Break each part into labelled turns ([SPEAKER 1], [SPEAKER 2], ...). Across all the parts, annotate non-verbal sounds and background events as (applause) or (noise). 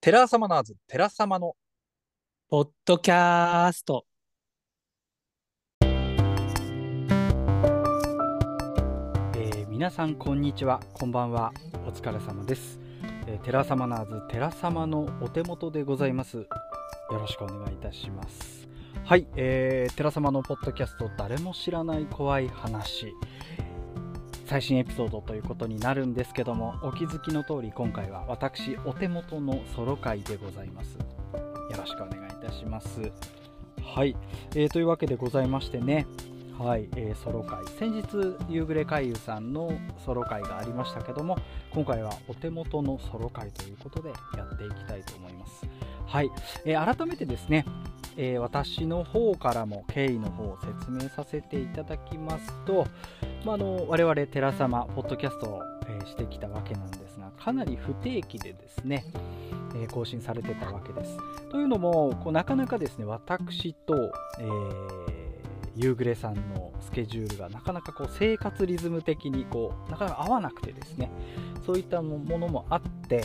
[SPEAKER 1] テラサマナーズ、テラサマの、
[SPEAKER 2] ポッドキャスト。えー皆さんこんにちは、こんばんは、お疲れ様です。えーテラサマナーズ、テラサマのおてもとでございます。よろしくお願いいたします。はい、えー、テラサマのポッドキャスト、誰も知らない怖い話。最新エピソードということになるんですけども、お気づきの通り今回は私おてもとのソロ回でございます。よろしくお願いいたします。はい、えーというわけでございましてね、はい、えーソロ回、先日、夕暮れ海遊さんのソロ回がありましたけども、今回はお手元のソロ回ということでやっていきたいと思います。はい、えー改めてですね、えー私の方からも経緯の方を説明させていただきますと、まあ、あの我々テラサマポッドキャストを、えしてきたわけなんですがかなり不定期でですね、え更新されてたわけです。というのもこうなかなかですね私と、えー夕暮れさんのスケジュールがなかなかこう生活リズム的にこうなかなか合わなくてですねそういったものもあって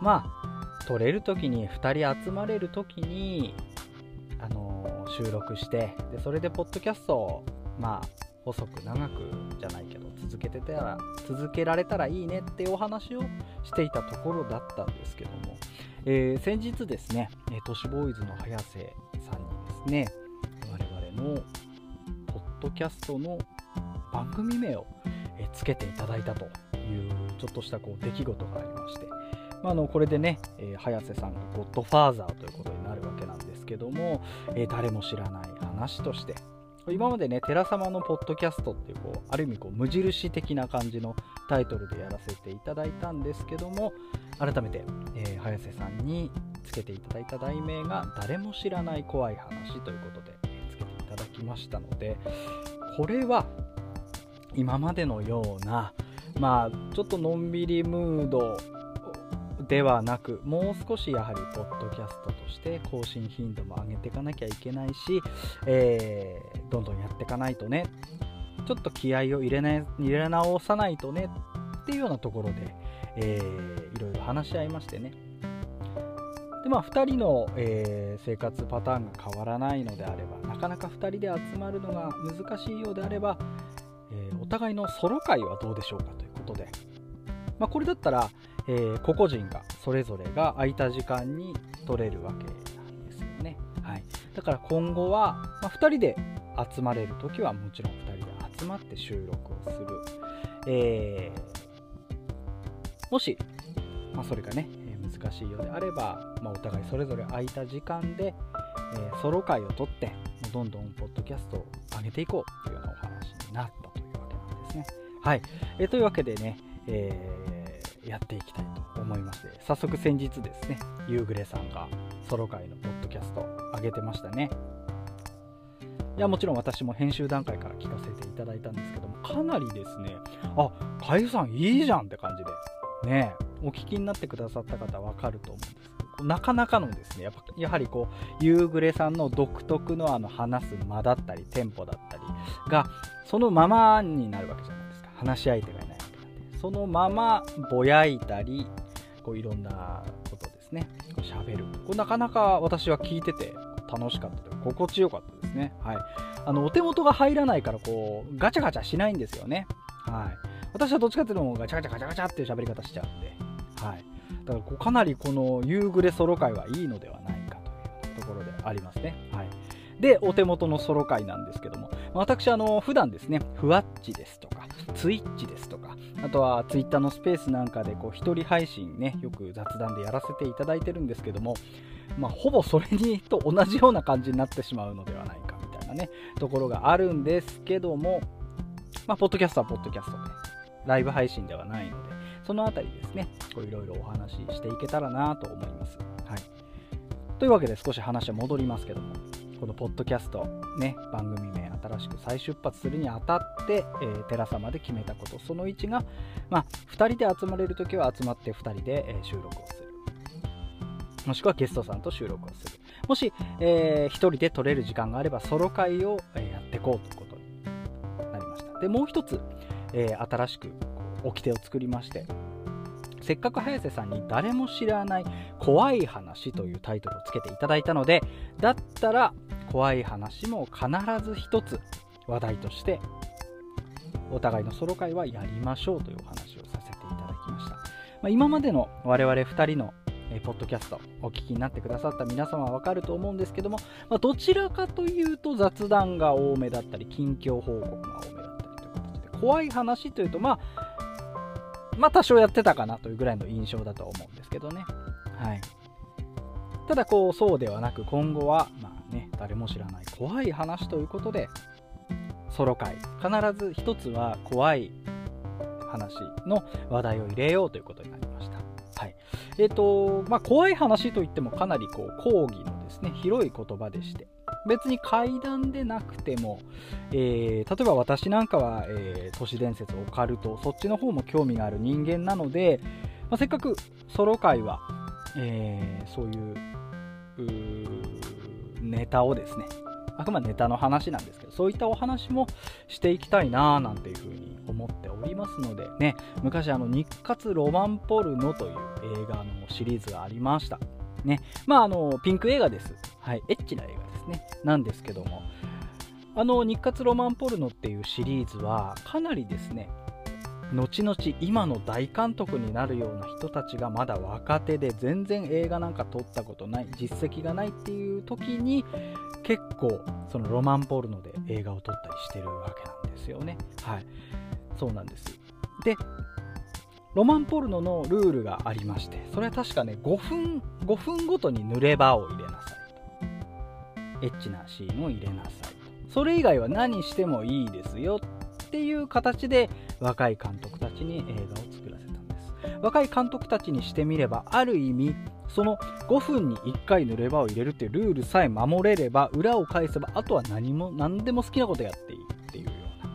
[SPEAKER 2] まあ撮れる時に2人集まれる時に、あのー収録してでそれでポッドキャストをまあ細く長くじゃないけど続けてたら続けられたらいいねってお話をしていたところだったんですけども、えー先日ですねえ都市ボーイズの早瀬さんにですね我々のポッドキャストの番組名をえつけていただいたというちょっとしたこう出来事がありまして、まあ、あのこれでね、えー早瀬さんがゴッドファーザーということになるわけなんですけども、えー誰も知らない話として今までね、寺様のポッドキャストっていう、こう、ある意味こう、無印的な感じのタイトルでやらせていただいたんですけども、改めて、えー早瀬さんにつけていただいた題名が、誰も知らない怖い話ということで、えつけていただきましたので、これは、今までのような、まあ、ちょっとのんびりムードではなく、もう少しやはり、ポッドキャストとして更新頻度も上げていかなきゃいけないし、えーどんどんやっていかないとね。ちょっと気合を入れない入れ直さないとねっていうようなところで、えーいろいろ話し合いましてね。でまあ2人の、えー生活パターンが変わらないのであればなかなか2人で集まるのが難しいようであれば、えーお互いのソロ会はどうでしょうかということで、まあ、これだったら、えー個々人がそれぞれが空いた時間に取れるわけなんですよね、はい、だから今後は、まあ、2人で集まれる時はもちろん2人で集まって収録をする、えーもし、まあ、それがね難しいようであれば、まあ、お互いそれぞれ空いた時間で、えーソロ会を取ってどんどんポッドキャストを上げていこうというようなお話になったというわけなんですね。はい、えーというわけでね、えーやっていきたいと思いまして早速先日ですね夕暮れさんがソロ会のポッドキャスト上げてましたね。いやもちろん私も編集段階から聞かせていただいたんですけどもかなりですねあ海部さんいいじゃんって感じでねお聞きになってくださった方はわかると思うんですけどなかなかのですねやっぱやはりこう夕暮れさんの独特のあの話す間だったりテンポだったりがそのままになるわけじゃないですか。話し相手がそのままぼやいたりこういろんなことですね。こう喋る。これなかなか私は聞いてて楽しかったというか心地よかったですね。はい。あのお手元が入らないからこうガチャガチャしないんですよね。はい。私はどっちかっていうとガチャガチャガチャガチャっていう喋り方しちゃうんで。はい。だからこうかなりこの夕暮れソロ会はいいのではないかというところでありますね。はい。でお手元のソロ会なんですけども私あの普段ですねふわっちですとかツイッチですとかあとはツイッターのスペースなんかでこう一人配信ねよく雑談でやらせていただいてるんですけどもまあほぼそれにと同じような感じになってしまうのではないかみたいなねところがあるんですけどもまあポッドキャストはポッドキャストでライブ配信ではないのでそのあたりですねいろいろお話ししていけたらなと思います。はい。というわけで少し話は戻りますけどもこのポッドキャストね番組名新しく再出発するにあたって、えー、テラ様で決めたこと。その1が、まあ、2人で集まれるときは集まって2人で、えー収録をする。もしくはゲストさんと収録をする。もし、えー1人で撮れる時間があればソロ会を、えやっていこうということになりました。でもう一つ、えー新しくこう掟を作りましてせっかく早瀬さんに誰も知らない怖い話というタイトルをつけていただいたのでだったら怖い話も必ず一つ話題としてお互いのソロ会はやりましょうというお話をさせていただきました、まあ、今までの我々2人のえポッドキャストお聞きになってくださった皆様はわかると思うんですけども、まあ、どちらかというと雑談が多めだったり近況報告が多めだったりという形で怖い話というとまあまあ多少やってたかなというぐらいの印象だと思うんですけどね。はい。ただこうそうではなく今後はまあね誰も知らない。怖い話ということでソロ会。必ず一つは怖い話の話題を入れようということになりました。はい。えーとまあ、怖い話といってもかなりこう講義のですね広い言葉でして。別に怪談でなくても、えー、例えば私なんかは、えー、都市伝説オカルトそっちの方も興味がある人間なので、まあ、せっかくソロ会は、えー、そういうネタをですねあくまでネタの話なんですけどそういったお話もしていきたいななんていうふうに思っておりますのでね昔あの日活ロマンポルノという映画のシリーズがありました。ねまああのピンク映画です。はいエッチな映画ですね。なんですけども。あの日活ロマンポルノっていうシリーズはかなりですね後々今の大監督になるような人たちがまだ若手で全然映画なんか撮ったことない実績がないっていう時に結構そのロマンポルノで映画を撮ったりしてるわけなんですよね。はい。そうなんです。でロマンポルノのルールがありましてそれは確かね5分5分ごとに濡れ場を入れなさいと。エッチなシーンを入れなさいと。それ以外は何してもいいですよっていう形で若い監督たちに映画を作らせたんです。若い監督たちにしてみればある意味その5分に1回濡れ場を入れるっていうルールさえ守れれば裏を返せばあとは何も何でも好きなことやっていいっていうよう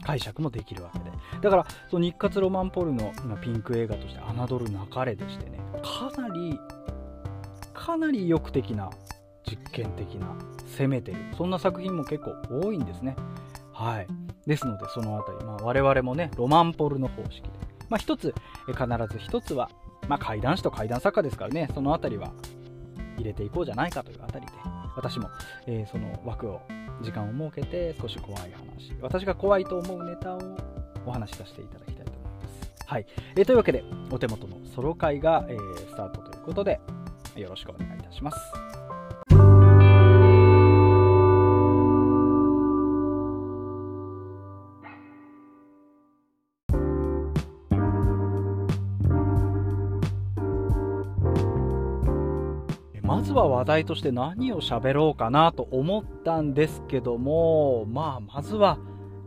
[SPEAKER 2] な解釈もできるわけで。だからその日活ロマンポルノピンク映画として侮るなかれでしてね。かなりかなり意欲的な実験的な攻めてる。そんな作品も結構多いんですね。はい。ですのでそのあたり、まあ、我々もねロマンポルノ方式で、まあ、一つ必ず一つはまあ、怪談師と怪談作家ですからね、そのあたりは入れていこうじゃないかというあたりで、私も、えー、その枠を、時間を設けて少し怖い話、私が怖いと思うネタをお話しさせていただきたいと思います。はい。えー、というわけで、お手元のソロ会が、えー、スタートということで、よろしくお願いいたします。題として何を喋ろうかなと思ったんですけども、まあ、まずは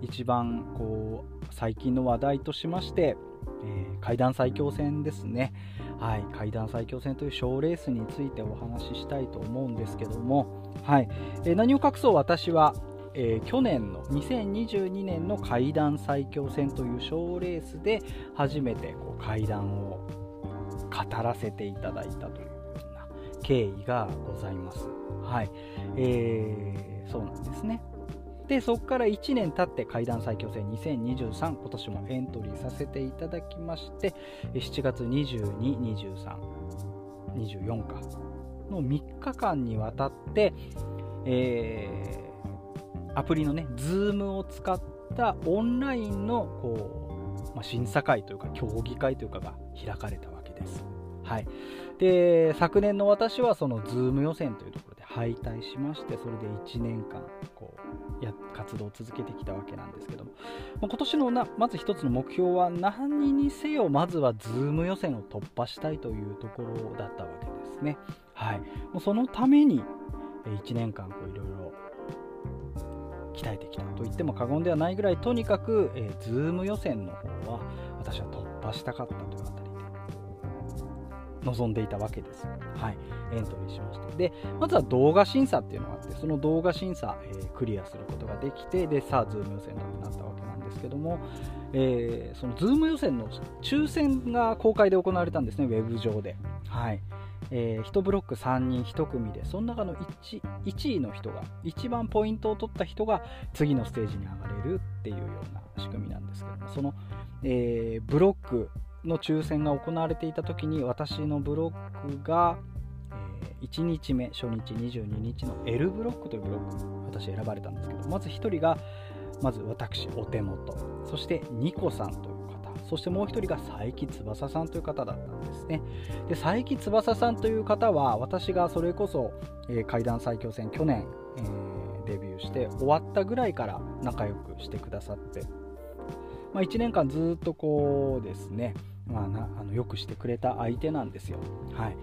[SPEAKER 2] 一番こう最近の話題としまして、えー、階段最強戦ですね。はい、階段最強戦という賞レースについてお話ししたいと思うんですけども、はいえー、何を隠そう私は、えー、去年の2022年の階段最強戦という賞レースで初めてこう階段を語らせていただいたという経緯がございます。はい。えー、そうなんですね。で、そこから1年経って階段最強戦2023今年もエントリーさせていただきまして7月22、23、24かの3日間にわたって、えー、アプリのね、Zoom を使ったオンラインのこう、まあ、審査会というか競技会というかが開かれたわけです。はい、で昨年の私はその Zoom 予選というところで敗退しましてそれで1年間こうや活動を続けてきたわけなんですけども、まあ、今年のなまず一つの目標は何にせよまずは Zoom 予選を突破したいというところだったわけですね。はい、もうそのために1年間いろいろ鍛えてきたと言っても過言ではないぐらいとにかく、えー、Zoom 予選の方は私は突破したかったという望んでいたわけです。はい、エントリーしました。で、まずは動画審査っていうのがあって、その動画審査、えー、クリアすることができて、で、さあ、ズーム予選だとなったわけなんですけども、えー、そのズーム予選の抽選が公開で行われたんですね、ウェブ上で。はい。えー、1ブロック3人1組で、その中の 1, 1位の人が、一番ポイントを取った人が次のステージに上がれるっていうような仕組みなんですけども、その、えー、ブロックの抽選が行われていた時に私のブロックが、え1日目初日22日の L ブロックというブロック私選ばれたんですけどまず1人がまず私お手元そしてニコさんという方そしてもう1人が佐伯翼さんという方だったんですね。で佐伯翼さんという方は私がそれこそ、えー怪談最強戦去年、えーデビューして終わったぐらいから仲良くしてくださってまあ、1年間ずっとこうですね、まあ、なあのよくしてくれた相手なんですよ。はい。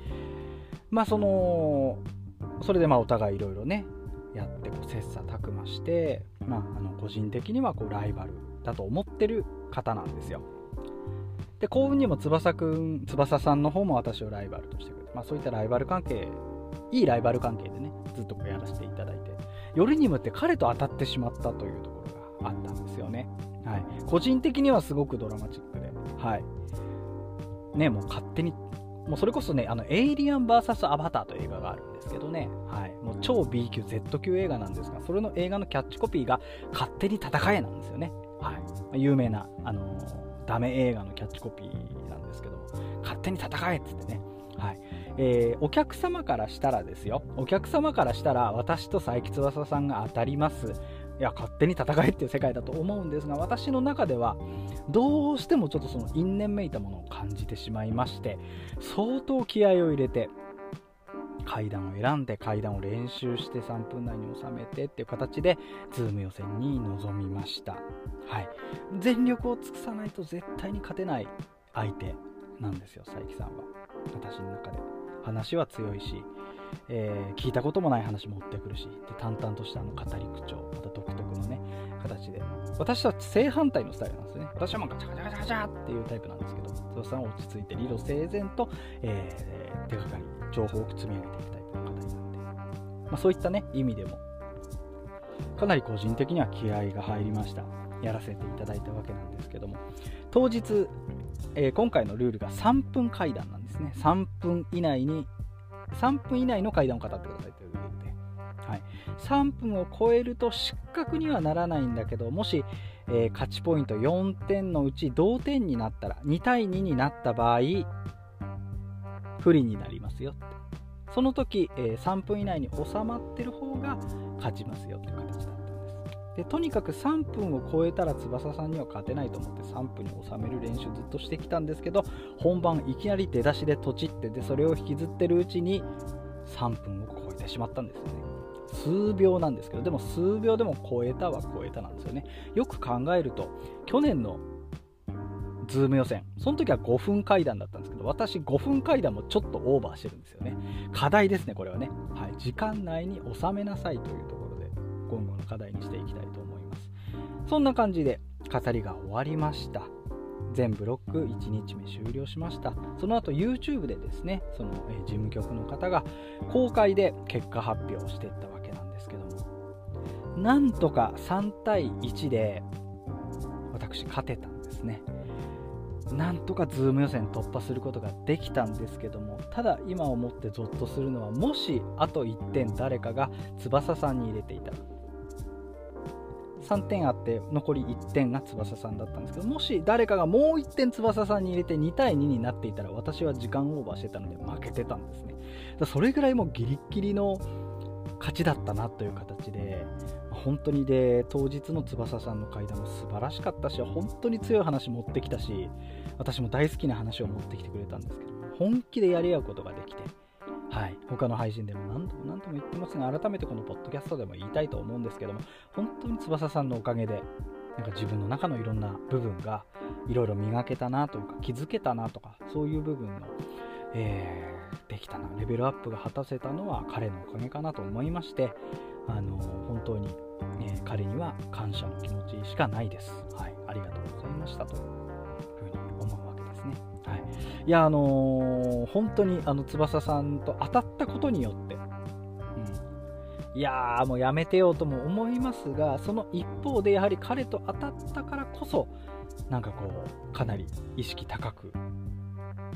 [SPEAKER 2] まあそのそれでまあお互いいろいろねやってこう切磋琢磨して、まあ、あの個人的にはこうライバルだと思ってる方なんですよ。で幸運にも翼くん翼さんの方も私をライバルとしてくれて、まあ、そういったライバル関係いいライバル関係でねずっとこうやらせていただいてよりにもって彼と当たってしまったというところがあったんですよね。はい、個人的にはすごくドラマチックで、はい。ね、もう勝手に、もうそれこそね、あの、エイリアン VS アバターという映画があるんですけどね、はい。もう超 B 級、Z 級映画なんですが、それの映画のキャッチコピーが、勝手に戦えなんですよね。はい。有名な、あのーダメ映画のキャッチコピーなんですけど、勝手に戦えっつってね、はい。えーお客様からしたらですよ、お客様からしたら、私と佐伯翼さんが当たります。いや勝手に戦えっていう世界だと思うんですが私の中ではどうしてもちょっとその因縁めいたものを感じてしまいまして相当気合を入れて階段を選んで階段を練習して3分内に収めてっていう形でズーム予選に臨みました、はい、全力を尽くさないと絶対に勝てない相手なんですよ佐伯さんは。私の中で。話は強いしえー聞いたこともない話持ってくるしで淡々としたあの語り口調また独特のね形で。私は正反対のスタイルなんですね。私はもうガチャガチャガチャガチャっていうタイプなんですけど翼さんは落ち着いて理路整然と、えー手がかり情報を積み上げていくタイプの方になって、まあ、そういったね意味でもかなり個人的には気合が入りました。やらせていただいたわけなんですけども。当日、えー今回のルールが3分会談なんですね。3分以内に3分以内の階段を語ってくださいというルールで、はい、3分を超えると失格にはならないんだけどもし、えー勝ちポイント4点のうち同点になったら2対2になった場合不利になりますよって。その時、えー3分以内に収まってる方が勝ちますよっていう形でとにかく3分を超えたら翼さんには勝てないと思って3分に収める練習ずっとしてきたんですけど本番いきなり出だしでとちってでそれを引きずってるうちに3分を超えてしまったんですよね。数秒なんですけどでも数秒でも超えたは超えたなんですよね。よく考えると去年のズーム予選その時は5分怪談だったんですけど私5分怪談もちょっとオーバーしてるんですよね。課題ですねこれはね、はい、時間内に収めなさいというところ。今後の課題にしていきたいと思います。そんな感じで語りが終わりました。全ブロック1日目終了しました。その後 YouTube でですねその、事務局の方が公開で結果発表をしていったわけなんですけども。なんとか3対1で私勝てたんですね。なんとかズーム予選突破することができたんですけども。ただ今思ってゾッとするのはもしあと1点誰かが翼さんに入れていたら。3点あって残り1点が翼さんだったんですけどもし誰かがもう1点翼さんに入れて2対2になっていたら私は時間オーバーしてたので負けてたんですね。だそれぐらいもうギリッギリの勝ちだったなという形で本当にで当日の翼さんの会談も素晴らしかったし本当に強い話持ってきたし私も大好きな話を持ってきてくれたんですけど本気でやり合うことができてはい、他の配信でも何度も何度も言ってますが改めてこのポッドキャストでも言いたいと思うんですけども本当に翼さんのおかげでなんか自分の中のいろんな部分がいろいろ磨けたなというか気づけたなとかそういう部分の、えーできたなレベルアップが果たせたのは彼のおかげかなと思いましてあの本当に、え彼には感謝の気持ちしかないです、はい、ありがとうございましたと。い、いやあのー本当にあの翼さんと当たったことによって、うん、いやーもうやめてよとも思いますがその一方でやはり彼と当たったからこそなんかこうかなり意識高く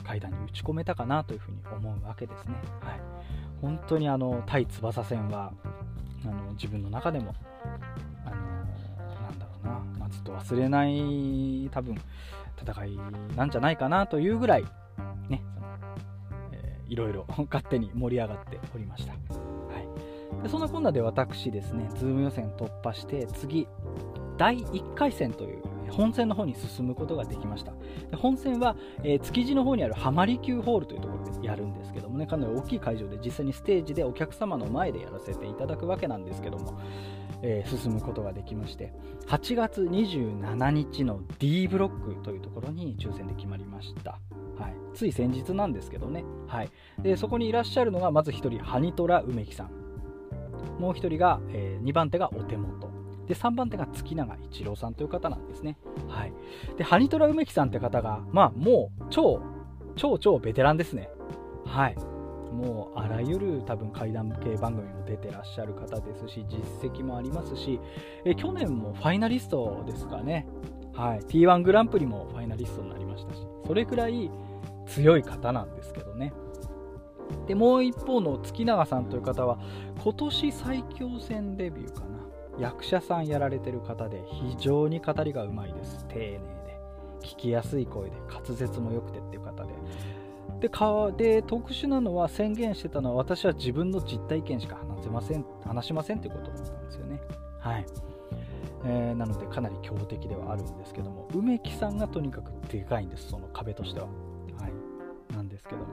[SPEAKER 2] 階段に打ち込めたかなというふうに思うわけですね。はい、本当にあの対翼戦はあの自分の中でもあのなんだろうなまずっと忘れない多分戦いなんじゃないかなというぐらいねその、えー、いろいろ (laughs) 勝手に盛り上がっておりました、はい、でそんなこんなで私ですねズーム予選突破して次第1回戦という本戦の方に進むことができました。で本戦は、えー、築地の方にある浜離宮ホールというところでやるんですけどもね。かなり大きい会場で実際にステージでお客様の前でやらせていただくわけなんですけども、えー、進むことができまして。8月27日の D ブロックというところに抽選で決まりました、はい、つい先日なんですけどね、はい、でそこにいらっしゃるのがまず1人ハニトラ梅木さん。もう1人が、えー、2番手がお手元。で3番手が月永一郎さんという方なんですね。はい、でハニトラ梅木さんって方が、まあ、もう超超超ベテランですね。はい、もうあらゆる多分怪談系番組も出てらっしゃる方ですし実績もありますしえ去年もファイナリストですかね、はい、T1 グランプリもファイナリストになりましたしそれくらい強い方なんですけどね。でもう一方の月永さんという方は今年最強戦デビューかな。役者さんやられてる方で非常に語りがうまいです。丁寧で。聞きやすい声で。滑舌も良くてっていう方で。でかで特殊なのは宣言してたのは私は自分の実体験しか話せません話しませんってことだったんですよね。はい。えー、なのでかなり強敵ではあるんですけども梅木さんがとにかくでかいんです。その壁としては。はい。なんですけども。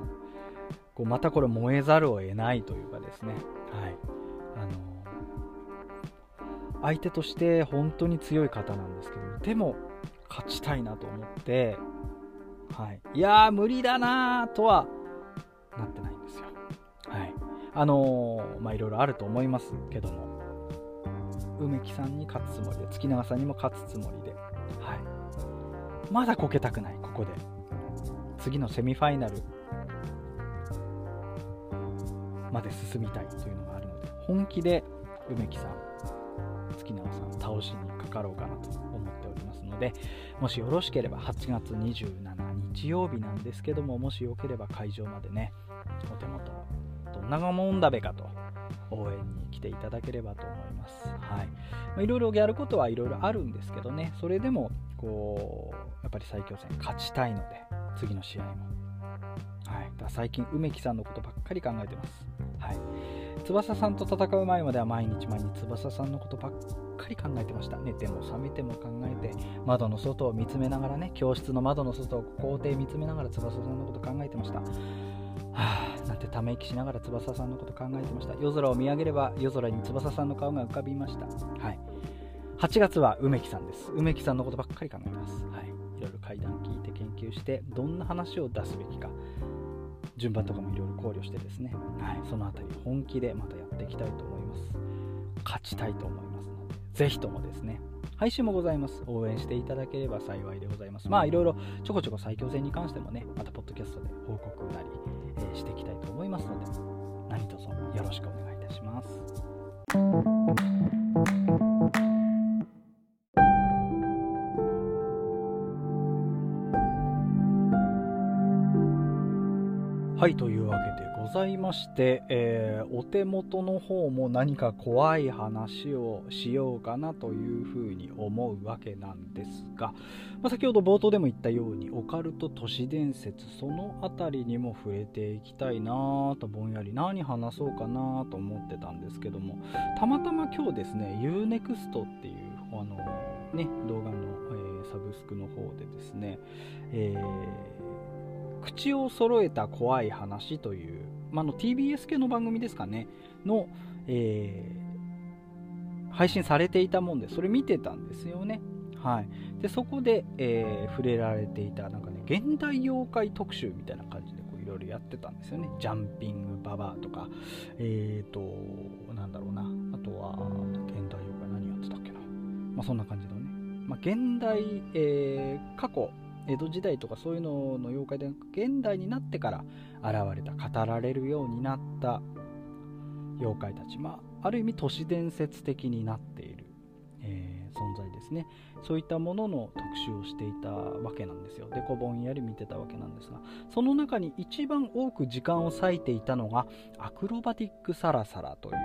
[SPEAKER 2] こうまたこれ燃えざるを得ないというかですね。はい。あの相手として本当に強い方なんですけどでも勝ちたいなと思って、はい、いやー無理だなとはなってないんですよ。はい、あのー、まあいろいろあると思いますけども梅木さんに勝つつもりで月永さんにも勝つつもりで、はい、まだこけたくないここで。次のセミファイナルまで進みたいというのがあるので本気で梅木さん永さん倒しにかかろうかなと思っておりますのでもしよろしければ8月27日曜日なんですけどももしよければ会場までねお手元どんなもんだべかと応援に来ていただければと思います。はいまいろいろやることはいろいろあるんですけどね、それでもこうやっぱり最強戦勝ちたいので、次の試合も。はい、だ最近、梅木さんのことばっかり考えてます。はい翼さんと戦う前までは毎日毎日翼さんのことばっかり考えてました。寝ても覚めても考えて窓の外を見つめながらね教室の窓の外を校庭見つめながら翼さんのこと考えてました。はあなんてため息しながら翼さんのこと考えてました。夜空を見上げれば夜空に翼さんの顔が浮かびました。はい。8月は梅木さんです。梅木さんのことばっかり考えます。はい。いろいろ階段聞いて研究してどんな話を出すべきか順番とかもいろいろ考慮してですね、はい、その辺り本気でまたやっていきたいと思います。勝ちたいと思います。ぜひともですね配信もございます。応援していただければ幸いでございます。まあいろいろちょこちょこ最強戦に関してもねまたポッドキャストで報告なり、えー、していきたいと思いますので何卒よろしくお願いいたします。はいというざいまして、えー、お手元の方も何か怖い話をしようかなというふうに思うわけなんですが、まあ、先ほど冒頭でも言ったようにオカルト都市伝説その辺りにも触れていきたいなとぼんやり何話そうかなと思ってたんですけどもたまたま今日ですね UNEXT っていうあの、ね、動画の、えー、サブスクの方でですね、えー口を揃えた怖い話という、まあ、の TBS 系の番組ですかね、の、えー、配信されていたもんで、それ見てたんですよね。はい、でそこで、えー、触れられていたなんか、ね、現代妖怪特集みたいな感じでいろいろやってたんですよね。ジャンピングババアとか、えーと、なんだろうな、あとは現代妖怪何やってたっけな。まあ、そんな感じのね。まあ、現代、えー、過去、江戸時代とかそういうのの妖怪で現代になってから現れた語られるようになった。妖怪たち、まあ、ある意味都市伝説的になっている、えー、存在ですね。そういったものの特集をしていたわけなんですよ。でこぼんやり見てたわけなんですがその中に一番多く時間を割いていたのがアクロバティックサラサラという、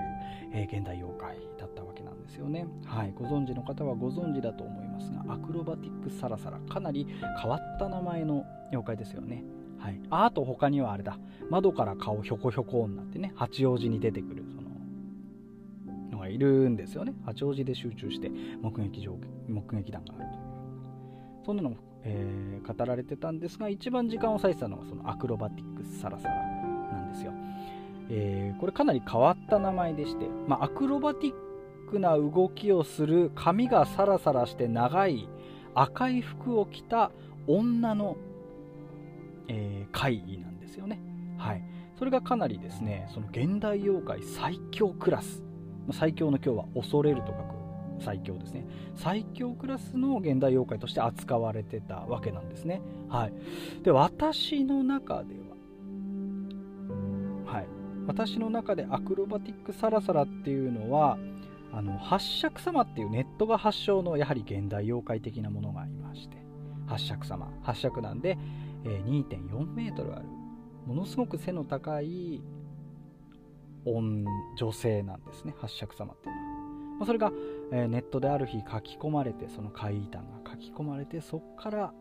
[SPEAKER 2] えー、現代妖怪だったわけなんですよね。はいご存知の方はご存知だと思いますがアクロバティックサラサラかなり変わった名前の妖怪ですよね。はい、あと他にはあれだ。窓から顔ひょこひょこになってね八王子に出てくるそののがいるんですよね。八王子で集中して目撃上目撃談があるという。そんなのも、えー、語られてたんですが一番時間を割いてたのがそのアクロバティックサラサラなんですよ、えー、これかなり変わった名前でして、まあ、アクロバティックな動きをする髪がサラサラして長い赤い服を着た女のえー、怪異なんですよね。はい。それがかなりですね、その現代妖怪最強クラス。最強の今日は恐れると書く最強ですね。最強クラスの現代妖怪として扱われてたわけなんですね。はい。で、私の中では、はい。私の中でアクロバティックサラサラっていうのは、あの八尺様っていうネットが発祥のやはり現代妖怪的なものがありまして八尺様八尺なんでえ、2.4メートルある。ものすごく背の高い女性なんですね。八尺様っていうのは、まあ、それが、え、ネットである日書き込まれてその怪異談が書き込まれてそこから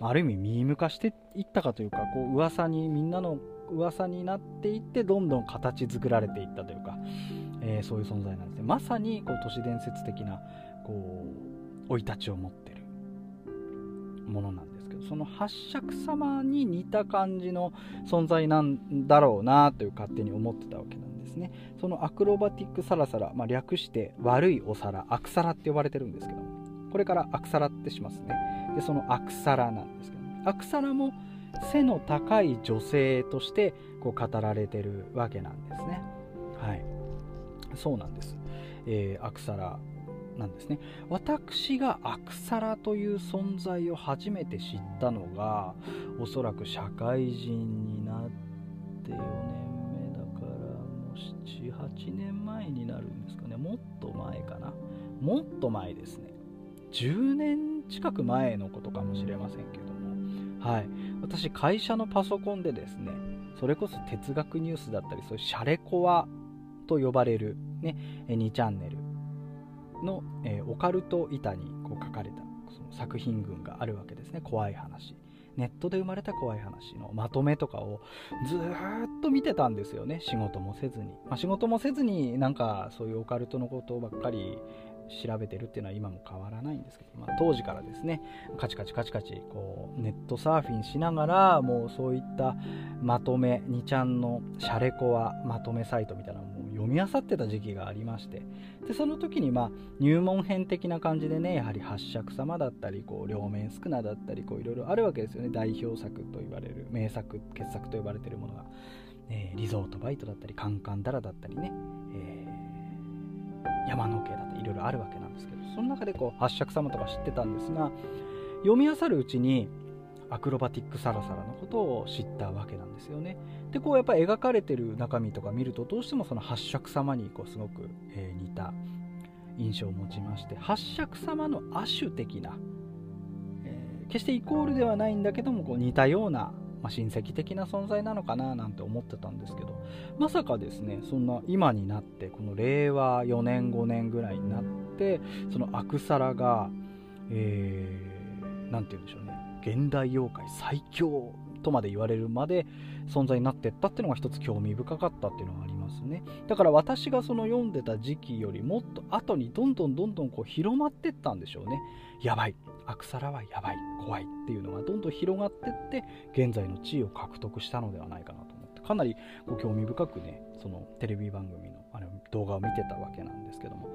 [SPEAKER 2] まある意味ミーム化していったかというかこう噂にみんなの噂になっていってどんどん形作られていったというか、えー、そういう存在なんですね。まさにこう都市伝説的なこう生い立ちを持ってるものなんですけどその八尺様に似た感じの存在なんだろうなという勝手に思ってたわけなんですね。そのアクロバティックサラサラ、まあ、略して悪いお皿アクサラって呼ばれてるんですけどこれからアクサラってしますね。でそのアクサラなんですけどアクサラも背の高い女性としてこう語られてるわけなんですね。はい。そうなんです、えー、アクサラなんですね。私がアクサラという存在を初めて知ったのがおそらく社会人になって4年目だからもう78年前になるんですかね。もっと前かな。もっと前ですね。10年近く前のことかもしれませんけども。はい。私会社のパソコンでですねそれこそ哲学ニュースだったりそういうシャレコアと呼ばれるね2チャンネルの、えー、オカルト板にこう書かれたその作品群があるわけですね。怖い話。ネットで生まれた怖い話のまとめとかをずっと見てたんですよね。仕事もせずに、まあ、仕事もせずになんかそういうオカルトのことばっかり調べてるっていうのは今も変わらないんですけど、まあ、当時からですね。カチカチカチカチこうネットサーフィンしながらもうそういったまとめ2ちゃんのシャレコアまとめサイトみたいなのも読み漁ってた時期がありましてでその時にまあ入門編的な感じでねやはり八尺様だったりこう両面スクナだったりいろいろあるわけですよね。代表作と言われる名作傑作と呼ばれてるものが、えー、リゾートバイトだったりカンカンダラだったりね、えー、山の家だったりいろいろあるわけなんですけどその中でこう八尺様とか知ってたんですが読み漁るうちにアクロバティックサラサラのことを知ったわけなんですよね。でこうやっぱり描かれてる中身とか見るとどうしてもその八尺様にこうすごく、えー、似た印象を持ちまして八尺様の亜種的な、えー、決してイコールではないんだけどもこう似たような、まあ、親戚的な存在なのかななんて思ってたんですけどまさかですねそんな今になってこの令和4年5年ぐらいになってそのアクサラが何、えー、て言うんでしょうね現代妖怪最強とまで言われるまで存在になってったっていうのが一つ興味深かったっていうのがありますね。だから私がその読んでた時期よりもっと後にどんどんどんどんこう広まってったんでしょうね。やばい。アクサラはやばい。怖いっていうのがどんどん広がってって現在の地位を獲得したのではないかなと思ってかなりこう興味深くねそのテレビ番組のあの動画を見てたわけなんですけども。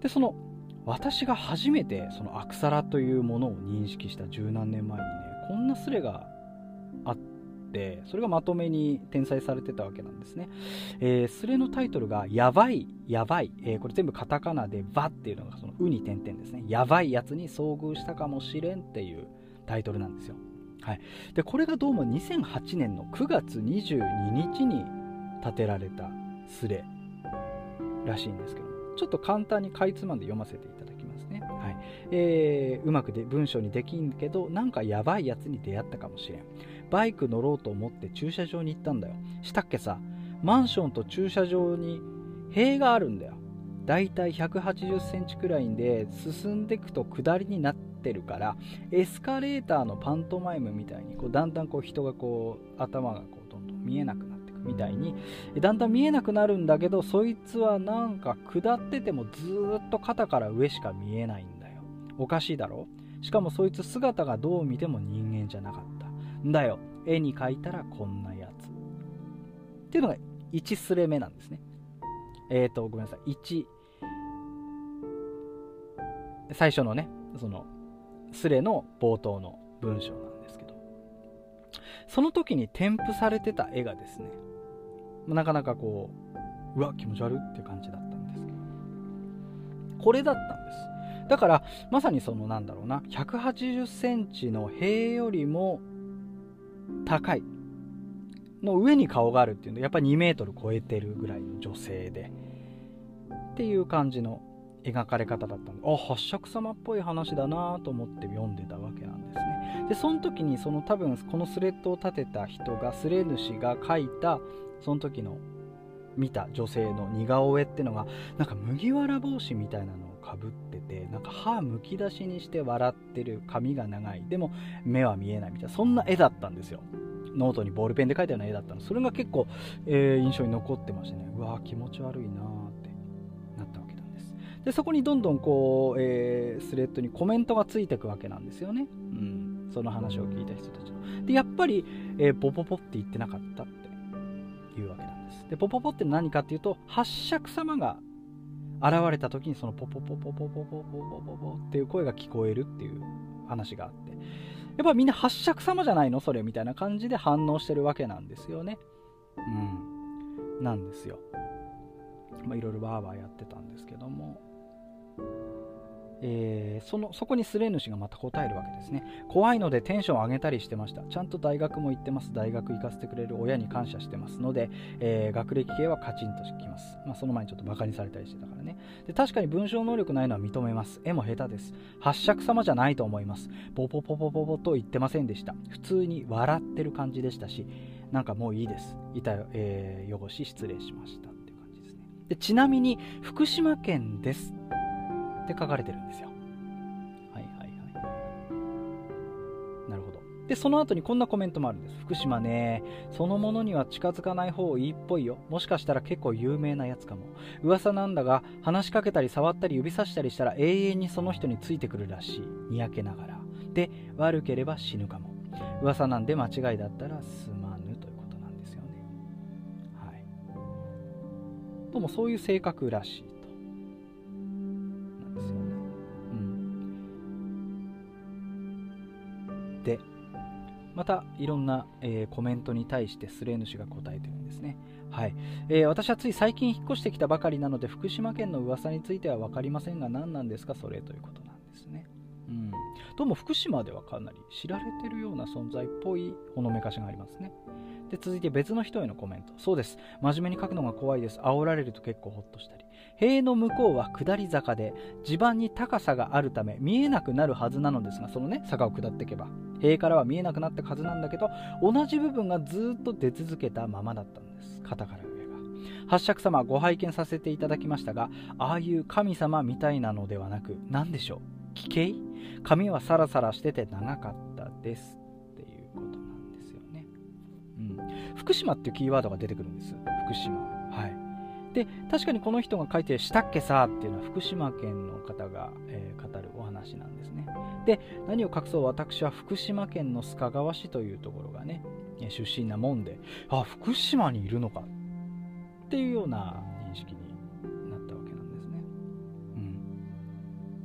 [SPEAKER 2] でその私が初めてそのアクサラというものを認識した十何年前にねこんなスレがってそれがまとめに転載されてたわけなんですね、えー、スレのタイトルが「やばいやばい」えー、これ全部カタカナで「バ」っていうのがその「う」に点々ですね。やばいやつに遭遇したかもしれんっていうタイトルなんですよ。はい、でこれがどうも2008年の9月22日に建てられたスレらしいんですけどちょっと簡単にかいつまんで読ませていただきますね。はい。えーうまくで文章にできんけど、なんかやばいやつに出会ったかもしれん。バイク乗ろうと思って駐車場に行ったんだよ。したっけさ、マンションと駐車場に塀があるんだよ。だいたい180センチくらいで進んでいくと下りになってるからエスカレーターのパントマイムみたいにこうだんだんこう人がこう頭がこうどんどん見えなくなっていくみたいにだんだん見えなくなるんだけどそいつはなんか下っててもずっと肩から上しか見えないんだよおかしいだろ？しかもそいつ姿がどう見ても人間じゃなかっただよ。絵に描いたらこんなやつ。っていうのが1スレ目なんですね。えっ、ー、とごめんなさい。1最初のねそのスレの冒頭の文章なんですけど。その時に添付されてた絵がですねなかなかこううわ気持ち悪いっていう感じだったんですけど。これだったんです。だからまさにそのなんだろうな180センチの塀よりも高い。の上に顔があるっていうのやっぱり2メートル超えてるぐらいの女性で。っていう感じの書かれ方だったんであ八尺様っぽい話だなと思って読んでたわけなんですね。でその時にその多分このスレッドを立てた人がスレ主が描いたその時の見た女性の似顔絵ってのがなんか麦わら帽子みたいなのをかぶっててなんか歯むき出しにして笑ってる髪が長い。でも目は見えないみたいな。そんな絵だったんですよ。ノートにボールペンで描いたような絵だったの。それが結構、えー、印象に残ってましてね。うわー気持ち悪いなってなったわけなんです。でそこにどんどんこう、えー、スレッドにコメントがついてくわけなんですよね、うん、その話を聞いた人たちの。でやっぱり、えー、ポポポって言ってなかったっていうわけなんです。でポポポって何かっていうと八尺様が現れた時にそのポポポポポポポポポポポっていう声が聞こえるっていう話があってやっぱみんな八尺様じゃないのそれみたいな感じで反応してるわけなんですよね。うん。なんですよ。まあいろいろバーバーやってたんですけども。えー、そのそこにスレ主がまた答えるわけですね。怖いのでテンション上げたりしてました。ちゃんと大学も行ってます。大学行かせてくれる親に感謝してますので、えー、学歴系はカチンときます、まあ、その前にちょっとバカにされたりしてたからね。で確かに文章能力ないのは認めます。絵も下手です。八尺様じゃないと思います。ポポポポポポと言ってませんでした。普通に笑ってる感じでしたしなんかもういいです。板、えー、汚し失礼しましたっていう感じですね。でちなみに福島県です。って書かれてるんですよ。はいはいはい。なるほど。で、その後にこんなコメントもあるんです。福島ね、そのものには近づかない方いいっぽいよ。もしかしたら結構有名なやつかも。噂なんだが、話しかけたり触ったり指さしたりしたら永遠にその人についてくるらしい。にやけながら。で、悪ければ死ぬかも。噂なんで間違いだったらすまぬということなんですよね。はい。どうもそういう性格らしい。でまたいろんな、えー、コメントに対してスレ主が答えてるんですね。はい、えー、私はつい最近引っ越してきたばかりなので福島県の噂については分かりませんが何なんですか？それということなんですね。うん、どうも福島ではかなり知られてるような存在っぽいほのめかしがありますね。で続いて別の人へのコメント。そうです。真面目に書くのが怖いです。煽られると結構ホッとしたり。塀の向こうは下り坂で地盤に高さがあるため見えなくなるはずなのですがそのね坂を下っていけば。塀からは見えなくなったはずなんだけど同じ部分がずっと出続けたままだったんです。肩から上が。八尺様ご拝見させていただきましたがああいう神様みたいなのではなく何でしょう？奇形髪はサラサラしてて長かったです。っていうことなんですよね、うん、福島っていうキーワードが出てくるんです。福島。で確かにこの人が書いて「したっけさ」っていうのは福島県の方が、えー、語るお話なんですね。で何を隠そう私は福島県の須賀川市というところがね出身なもんであ福島にいるのかっていうような認識になったわけなんですね。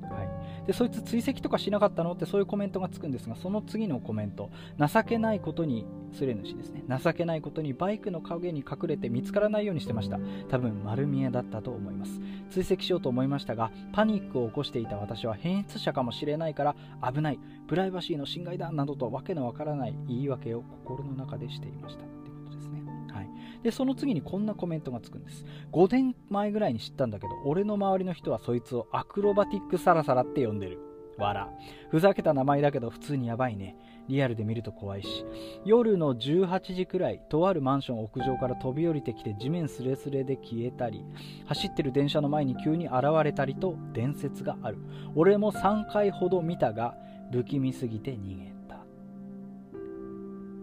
[SPEAKER 2] うん。はい。でそいつ追跡とかしなかったの？ってそういうコメントがつくんですがその次のコメント。情けないことにスレ主ですね。情けないことにバイクの影に隠れて見つからないようにしてました。多分丸見えだったと思います。追跡しようと思いましたがパニックを起こしていた私は変質者かもしれないから危ない。プライバシーの侵害だなどとわけのわからない。言い訳を心の中でしていました。ってことですね。はい。でその次にこんなコメントがつくんです。5年前ぐらいに知ったんだけど俺の周りの人はそいつをアクロバティックサラサラって呼んでる。笑。ふざけた名前だけど普通にやばいね。リアルで見ると怖いし夜の18時くらいとあるマンション屋上から飛び降りてきて地面すれすれで消えたり走ってる電車の前に急に現れたりと伝説がある。俺も3回ほど見たが不気味すぎて逃げた。っ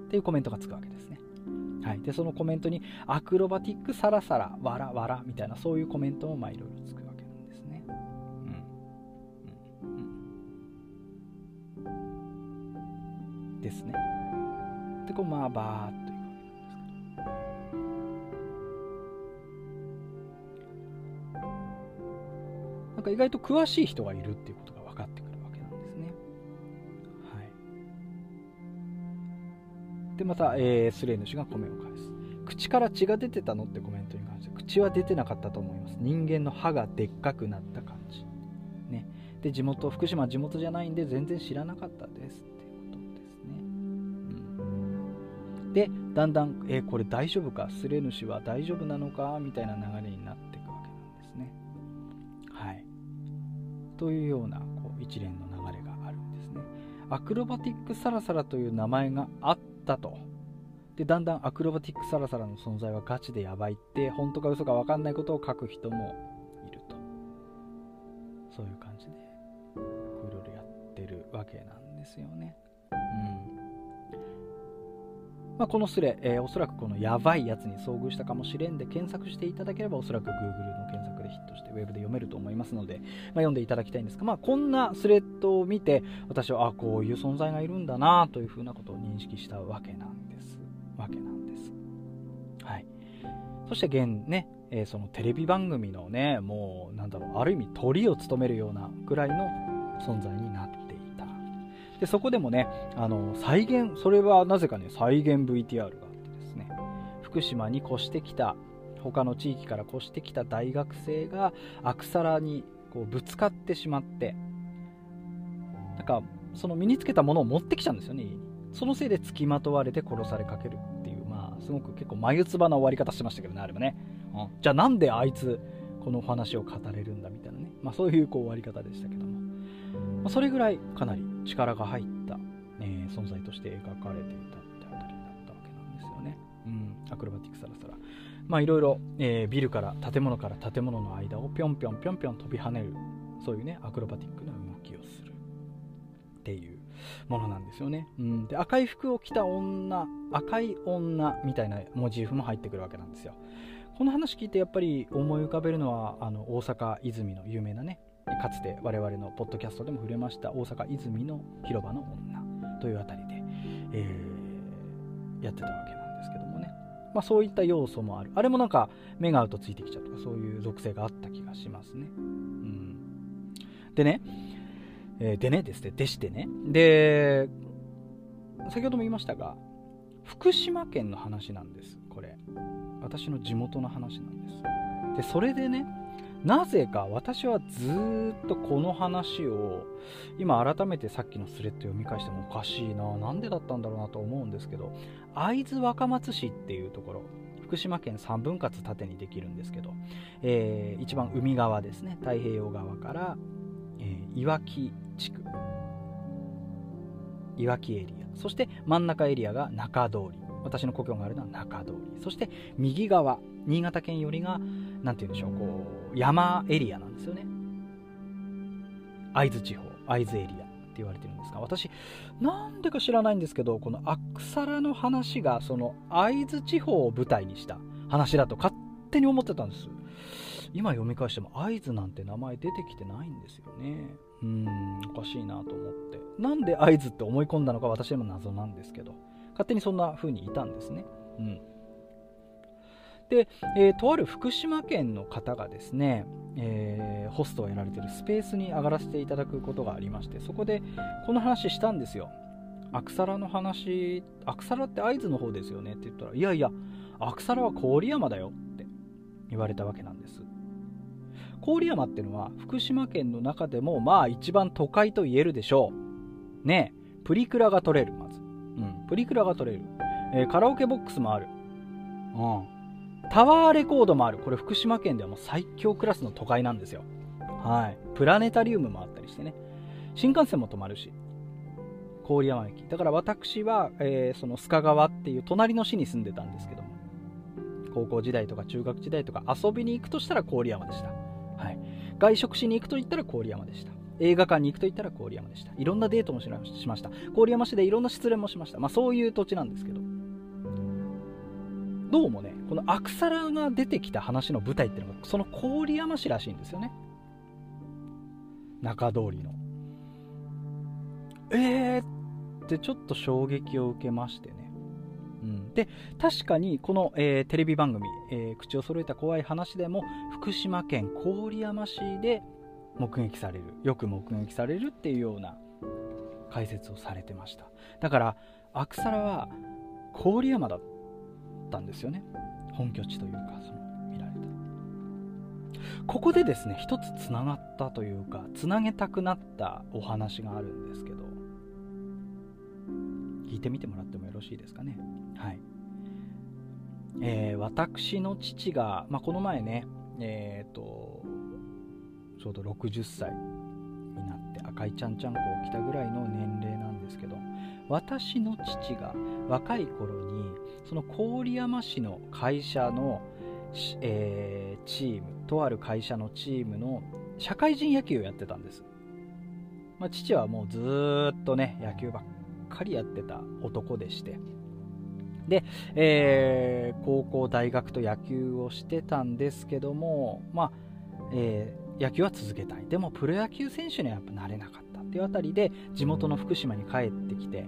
[SPEAKER 2] ていうコメントがつくわけですね。はい、でそのコメントにアクロバティックサラサラわらわらみたいなそういうコメントもいろいろつく。ですね。でこうまあバーっといくわけなんです。けどなんか意外と詳しい人がいるっていうことが分かってくるわけなんですね。はい。でまた、えー、スレイ主が米を返す。口から血が出てたのってコメントに関して口は出てなかったと思います。人間の歯がでっかくなった感じ。ね。で地元福島地元じゃないんで全然知らなかったです。だんだん、えー、これ大丈夫か？スレ主は大丈夫なのか？みたいな流れになっていくわけなんですね。はい。というようなこう一連の流れがあるんですね。アクロバティックサラサラという名前があったと。でだんだんアクロバティックサラサラの存在はガチでやばいって本当か嘘か分かんないことを書く人もいると。そういう感じでいろいろやってるわけなんですよね。まあ、このスレ、えー、おそらくこのやばいやつに遭遇したかもしれんで検索していただければおそらく Google の検索でヒットしてウェブで読めると思いますので、まあ、読んでいただきたいんですが、まあ、こんなスレッドを見て私はあこういう存在がいるんだなというふうなことを認識したわけなんですわけなんです。はい。そして現ね、えー、そのテレビ番組のね、もうなんだろう、ある意味鳥を務めるようなくらいの存在になっていた。で、そこでもね、あの、再現、それはなぜかね、再現 VTR があってですね、福島に越してきた、他の地域から越してきた大学生がアクサラにこうぶつかってしまって、なんか、その身につけたものを持ってきちゃうんですよね、家に。そのせいで付きまとわれて殺されかけるっていう、まあ、すごく結構眉唾な終わり方してましたけどね、あれもね。うん、じゃあなんであいつ、このお話を語れるんだみたいなね。まあそういうこう終わり方でしたけども。まあ、それぐらいかなり力が入った、えー、存在として描かれていたってあたりだったわけなんですよね。うん、アクロバティックサラサラ。まあいろいろ、えー、ビルから建物から建物の間をぴょんぴょんぴょんぴょん飛び跳ねる、そういうね、アクロバティックな動きをするっていうものなんですよね。うん、で赤い服を着た女、赤い女みたいなモチーフも入ってくるわけなんですよ。この話聞いてやっぱり思い浮かべるのはあの大阪泉の有名なねかつて我々のポッドキャストでも触れました大阪泉の広場の女というあたりで、えー、やってたわけなんですけどもね、まあ、そういった要素もあるあれもなんか目が合うとついてきちゃうとかそういう属性があった気がしますね、うん、でねえー、でねですね、でしてね。で、先ほども言いましたが、福島県の話なんです、これ。私の地元の話なんです。で、それでね、なぜか私はずっとこの話を今改めてさっきのスレッド読み返してもおかしいななんでだったんだろうなと思うんですけど会津若松市っていうところ福島県3分割縦にできるんですけど、えー、一番海側ですね。太平洋側から、えー、いわき地区いわきエリアそして真ん中エリアが中通り。私の故郷があるのは中通り。そして右側新潟県よりが何て言うんでしょうこう山エリアなんですよね。会津地方会津エリアって言われてるんですが私なんでか知らないんですけどこのアクサラの話がその会津地方を舞台にした話だと勝手に思ってたんです。今読み返しても会津なんて名前出てきてないんですよね。うんおかしいなと思って。なんで会津って思い込んだのか私でも謎なんですけど。勝手にそんな風にいたんですね。うん。で、えー、とある福島県の方がですね、えー、ホストをやられているスペースに上がらせていただくことがありましてそこでこの話したんですよアクサラの話アクサラって会津の方ですよねって言ったらいやいやアクサラは郡山だよって言われたわけなんです郡山ってのは福島県の中でもまあ一番都会と言えるでしょう。ねプリクラが取れる、まず。うん、プリクラが取れる。えー、カラオケボックスもある。うん。タワーレコードもある。これ福島県ではもう最強クラスの都会なんですよ。はい。プラネタリウムもあったりしてね。新幹線も止まるし。郡山駅。だから私は、えー、その須賀川っていう隣の市に住んでたんですけども。高校時代とか中学時代とか遊びに行くとしたら郡山でした、はい、外食しに行くと言ったら郡山でした。映画館に行くと言ったら郡山でした。いろんなデートもしました。郡山市でいろんな失恋もしました、まあ、そういう土地なんですけど。どうもねこのアクサラが出てきた話の舞台っていうのがその郡山市らしいんですよね。中通りの。えーってちょっと衝撃を受けましてね。うん、で確かにこの、えー、テレビ番組、えー、口を揃えた怖い話でも福島県郡山市で目撃されるよく目撃されるっていうような解説をされてました。だからアクサラは郡山だっったんですよね。本拠地というかその見られた。ここでですね一つつながったというかつなげたくなったお話があるんですけど聞いてみてもらってもよろしいですかね？はい。えー、私の父が、まあ、この前ねえっ、ー、とちょうど60歳になって赤いちゃんちゃんこを着たぐらいの年齢なんですけど私の父が若い頃にその郡山市の会社の、えー、チームとある会社のチームの社会人野球をやってたんです、まあ、父はもうずっとね野球ばっかりやってた男でして。で、えー、高校大学と野球をしてたんですけどもまあ、えー野球は続けたい。でもプロ野球選手にはやっぱなれなかったっていうあたりで地元の福島に帰ってきて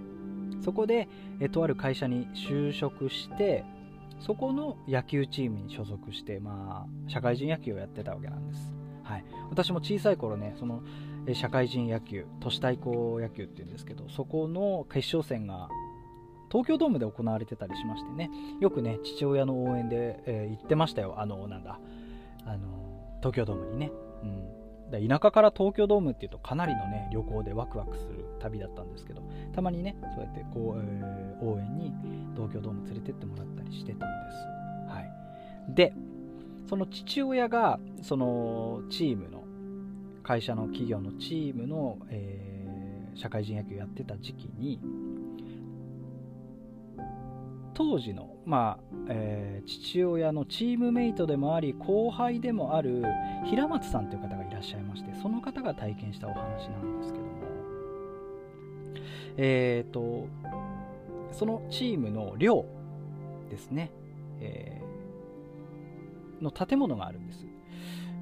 [SPEAKER 2] そこでえとある会社に就職してそこの野球チームに所属してまあ社会人野球をやってたわけなんです、はい、私も小さい頃ねその社会人野球都市対抗野球っていうんですけどそこの決勝戦が東京ドームで行われてたりしましてね。よくね父親の応援で、えー、行ってましたよ。あのなんだあの東京ドームにね。うん、田舎から東京ドームっていうとかなりのね旅行でワクワクする旅だったんですけどたまにねそうやってこう、えー、応援に東京ドーム連れてってもらったりしてたんです、はい、でその父親がそのチームの会社の企業のチームの、えー、社会人野球やってた時期に当時の、まあえー、父親のチームメイトでもあり後輩でもある平松さんという方がいらっしゃいましてその方が体験したお話なんですけども。えっ、ー、とそのチームの寮ですね、えー、の建物があるんです。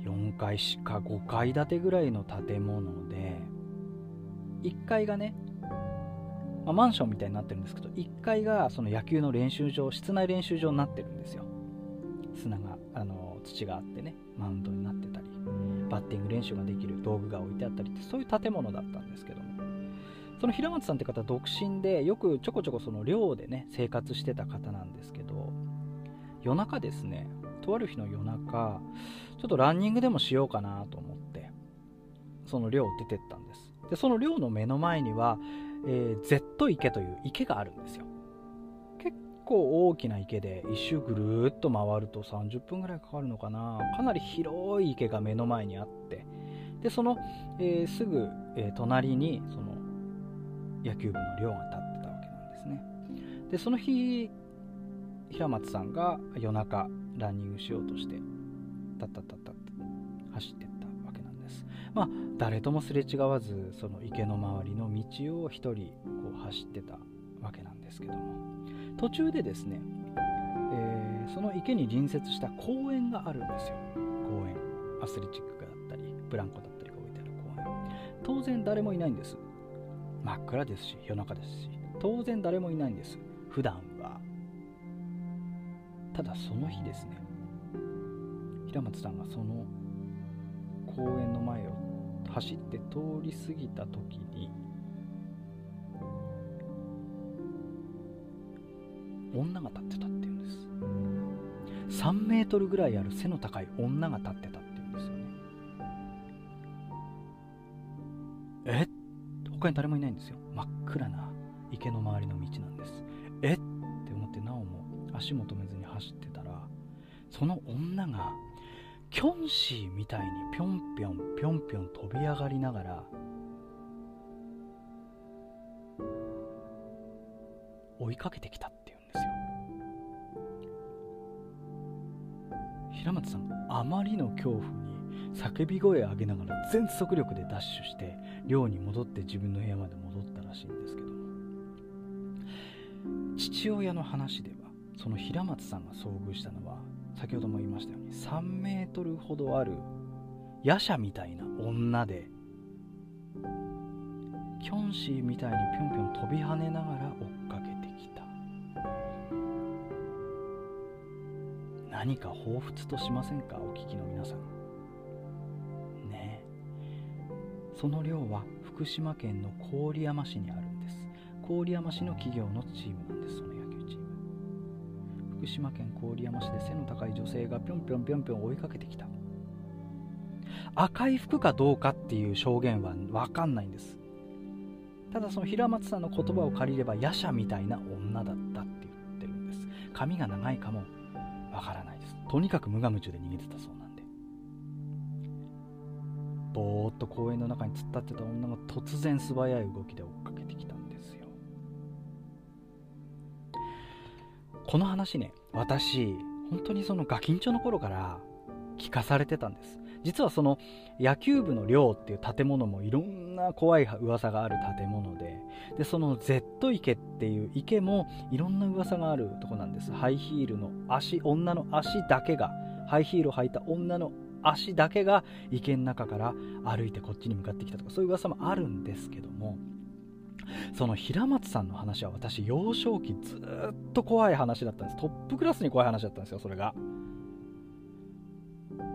[SPEAKER 2] 4階しか5階建てぐらいの建物で1階がねまあ、マンションみたいになってるんですけど1階がその野球の練習場室内練習場になってるんですよ。砂があの土があってねマウンドになってたりバッティング練習ができる道具が置いてあったりってそういう建物だったんですけども。その平松さんって方独身でよくちょこちょこその寮でね生活してた方なんですけど夜中ですねとある日の夜中ちょっとランニングでもしようかなと思ってその寮を出てったんです。でその寮の目の前にはえー、Z 池という池があるんですよ。結構大きな池で一周ぐるっと回ると30分ぐらいかかるのかな。かなり広い池が目の前にあって。でその、えー、すぐ、えー、隣にその野球部の寮が立ってたわけなんですね。でその日平松さんが夜中ランニングしようとしてタッタッタッタッ走ってまあ、誰ともすれ違わずその池の周りの道を一人こう走ってたわけなんですけども。途中でですね、えー、その池に隣接した公園があるんですよ。公園。アスレチックだったりブランコだったりが置いてある公園。当然誰もいないんです。真っ暗ですし夜中ですし。当然誰もいないんです。普段は。ただその日ですね平松さんがその公園の前を走って通り過ぎた時に女が立ってたっていうんです。3メートルぐらいある背の高い女が立ってたっていうんですよね。え？他に誰もいないんですよ。真っ暗な池の周りの道なんです。え？って思ってなおも足も止めずに走ってたらその女がキョンシーみたいにぴょんぴょんぴょんぴょん飛び上がりながら追いかけてきたっていうんですよ。平松さんあまりの恐怖に叫び声上げながら全速力でダッシュして寮に戻って自分の部屋まで戻ったらしいんですけども。父親の話ではその平松さんが遭遇したのは先ほども言いましたように3メートルほどある夜叉みたいな女でキョンシーみたいにぴょんぴょん飛び跳ねながら追っかけてきた。何か彷彿としませんか？お聞きの皆さん。ね。えその寮は福島県の郡山市にあるんです。郡山市の企業のチームなんです。福島県郡山市で背の高い女性がぴょんぴょんぴょんぴょん追いかけてきた。赤い服かどうかっていう証言は分かんないんです。ただその平松さんの言葉を借りれば夜叉みたいな女だったって言ってるんです。髪が長いかもわからないです。とにかく無我夢中で逃げてたそうなんで。ぼーっと公園の中に突っ立ってた女が突然素早い動きで追っかけてきたんですよ。この話ね私本当にそのガキンチョの頃から聞かされてたんです。実はその野球部の寮っていう建物もいろんな怖い噂がある建物ででその Z 池っていう池もいろんな噂があるとこなんです。ハイヒールの足女の足だけがハイヒールを履いた女の足だけが池の中から歩いてこっちに向かってきたとかそういう噂もあるんですけどもその平松さんの話は私幼少期ずっと怖い話だったんです。トップクラスに怖い話だったんですよそれが。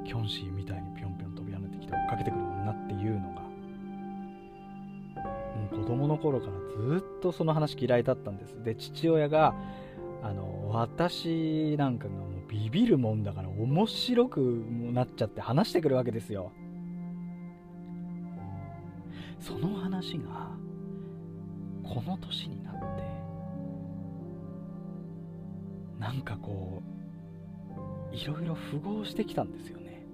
[SPEAKER 2] キョンシーみたいにぴょんぴょん飛び跳ねてきて追っかけてくる女っていうのが。もう子供の頃からずっとその話嫌いだったんです。で父親があの私なんかがもうビビるもんだから面白くなっちゃって話してくるわけですよ。その話がこの年になってなんかこういろいろ符合してきたんですよね。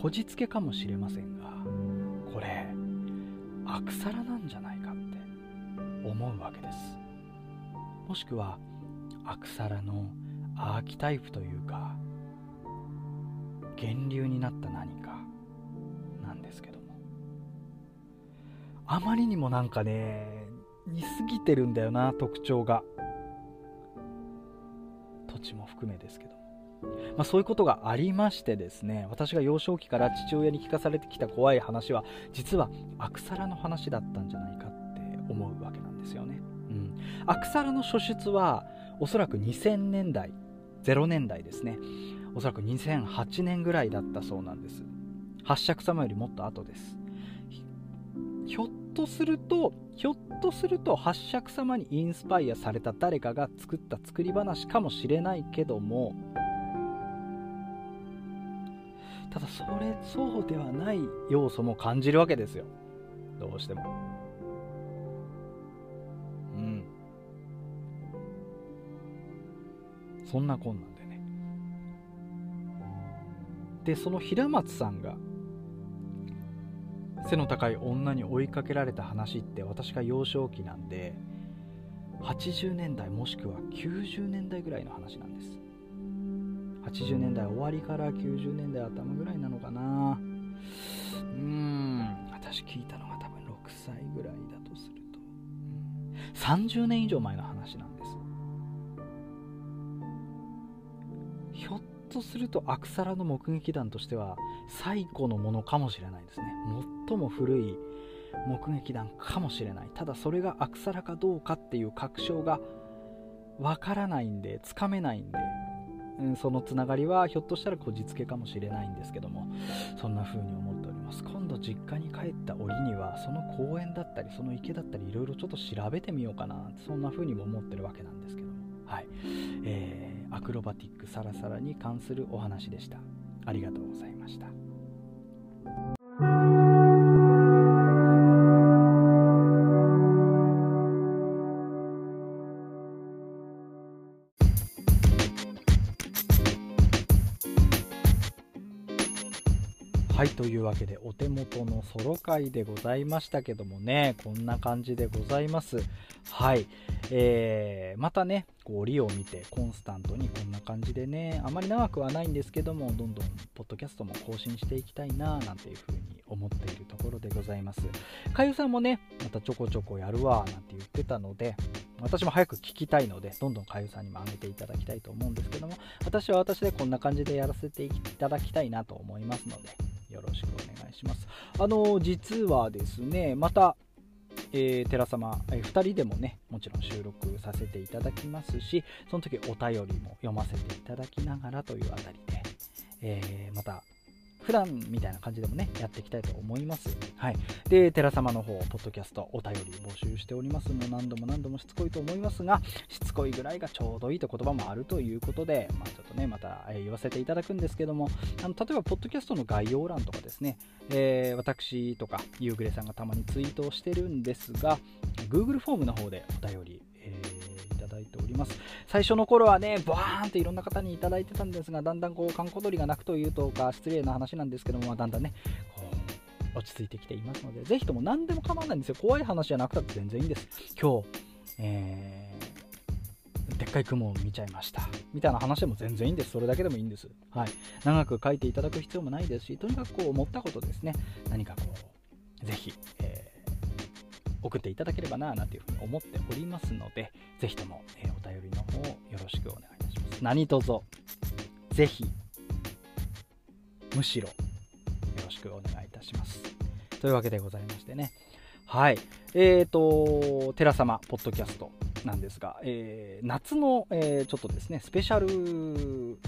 [SPEAKER 2] こじつけかもしれませんがこれアクサラなんじゃないかって思うわけです。もしくはアクサラのアーキタイプというか源流になった何かなんですけども。あまりにもなんかね似すぎてるんだよな特徴が。土地も含めですけど。まあ、そういうことがありましてですね私が幼少期から父親に聞かされてきた怖い話は実はアクサラの話だったんじゃないかって思うわけなんですよね、うん、アクサラの初出はおそらく2000年代0年代ですね。おそらく2008年ぐらいだったそうなんです。八尺様よりもっと後です。ひょっとするとひょっとすると八尺様にインスパイアされた誰かが作った作り話かもしれないけども。ただそれそうではない要素も感じるわけですよ。どうしても。うん。そんなこんなんでね。でその平松さんが背の高い女に追いかけられた話って私が幼少期なんで80年代もしくは90年代ぐらいの話なんです。80年代終わりから90年代頭ぐらいなのかな。うん。私聞いたのが多分6歳ぐらいだとすると、30年以上前の話なんです。ひょっとするとアクサラの目撃談としては最古のものかもしれないですね。最も古い目撃談かもしれない。ただそれがアクサラかどうかっていう確証がわからないんでつかめないんでうん、そのつながりはひょっとしたらこじつけかもしれないんですけどもそんな風に思っております。今度実家に帰った折にはその公園だったりその池だったりいろいろちょっと調べてみようかなそんな風にも思ってるわけなんですけども。はい、えー、アクロバティックサラサラに関するお話でした。ありがとうございました。い、うわけでお手元のソロ会でございましたけどもね、こんな感じでございます。はい、えー、またね、こう折を見てコンスタントにこんな感じでね、あまり長くはないんですけども、どんどんポッドキャストも更新していきたいな、なんていうふうに思っているところでございます。かゆさんもね、またちょこちょこやるわ、なんて言ってたので、私も早く聞きたいので、どんどんかゆさんにも上げていただきたいと思うんですけども、私は私でこんな感じでやらせていただきたいなと思いますので、よろしくお願いします。あの、実はですね、また、えー、寺様、えー、2人でもね、もちろん収録させていただきますし、その時お便りも読ませていただきながらというあたりで、えー、また普段みたいな感じでもね、やっていきたいと思います。はい。で、寺様の方、ポッドキャスト、お便り募集しております。もう何度も何度もしつこいと思いますが、しつこいぐらいがちょうどいいと言葉もあるということで、まあ、ちょっとね、また、言わせていただくんですけども、あの例えば、ポッドキャストの概要欄とかですね、えー、私とか、夕暮れさんがたまにツイートをしてるんですが、Google フォームの方でお便り、えー、ております。最初の頃はね、バーンっていろんな方にいただいてたんですが、だんだんこう、観光鳥が鳴くというとか、失礼な話なんですけども、まだんだんね、こう、落ち着いてきていますので、ぜひとも何でも構わないんですよ。怖い話じゃなくたって全然いいんです。今日、えー、でっかい雲を見ちゃいました。みたいな話でも全然いいんです。それだけでもいいんです。はい。長く書いていただく必要もないですし、とにかくこう思ったことですね。何かこう、ぜひ、えー送っていただければななんていうふうに思っておりますので、ぜひとも、えー、お便りの方よろしくお願いいたします。何卒、ぜひ、むしろ、よろしくお願いいたします。というわけでございましてね。はい。えっ、ー、と、寺様、ポッドキャストなんですが、えー、夏の、えー、ちょっとですね、スペシャル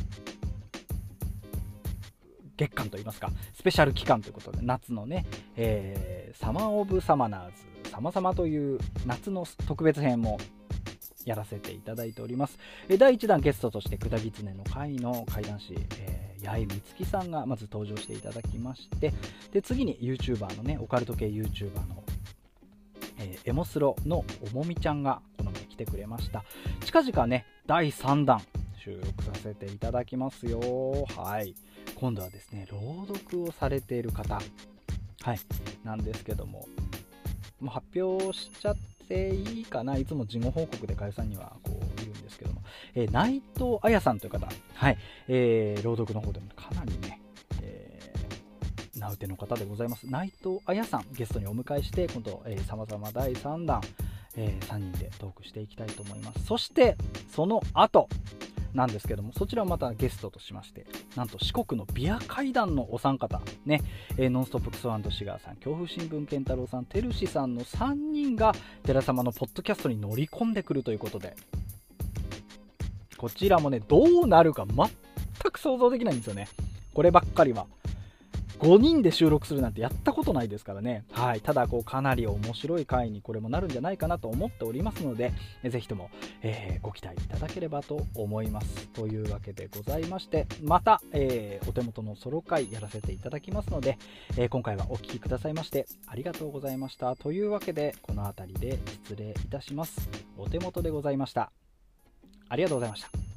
[SPEAKER 2] 月間といいますか、スペシャル期間ということで、夏のね、えー、サマー・オブ・サマナーズ様々という夏の特別編もやらせていただいております。第1弾ゲストとして、くだぎつねの会の怪談師、えー、八重美月さんがまず登場していただきまして、で、次に YouTuber のね、オカルト系 YouTuber の、えー、エモスロのおもみちゃんがこの前来てくれました。近々ね、第3弾収録させていただきますよ。はい。今度はですね、朗読をされている方、はい、なんですけども、もう発表しちゃっていいかな、いつも事後報告でかゆさんにはこう言うんですけども、えー、内藤彩さんという方、はい、えー、朗読の方でもかなりね、え、名うての方でございます。内藤彩さん、ゲストにお迎えして、今度、えー、様々第3弾、えー、3人でトークしていきたいと思います。そして、その後、なんですけども、そちらをまたゲストとしまして、なんと四国のビア階段のお三方、ね、えー、ノンストップクソシガーさん、恐怖新聞健太郎さん、てるしさんの3人が、寺様のポッドキャストに乗り込んでくるということで、こちらもね、どうなるか全く想像できないんですよね。こればっかりは。5人で収録するなんてやったことないですからね。はい。ただ、こう、かなり面白い回にこれもなるんじゃないかなと思っておりますので、ぜひとも、えー、ご期待いただければと思います。というわけでございまして、また、えー、お手元のソロ回やらせていただきますので、えー、今回はお聴きくださいましてありがとうございました。というわけで、この辺りで失礼いたします。お手元でございました。ありがとうございました。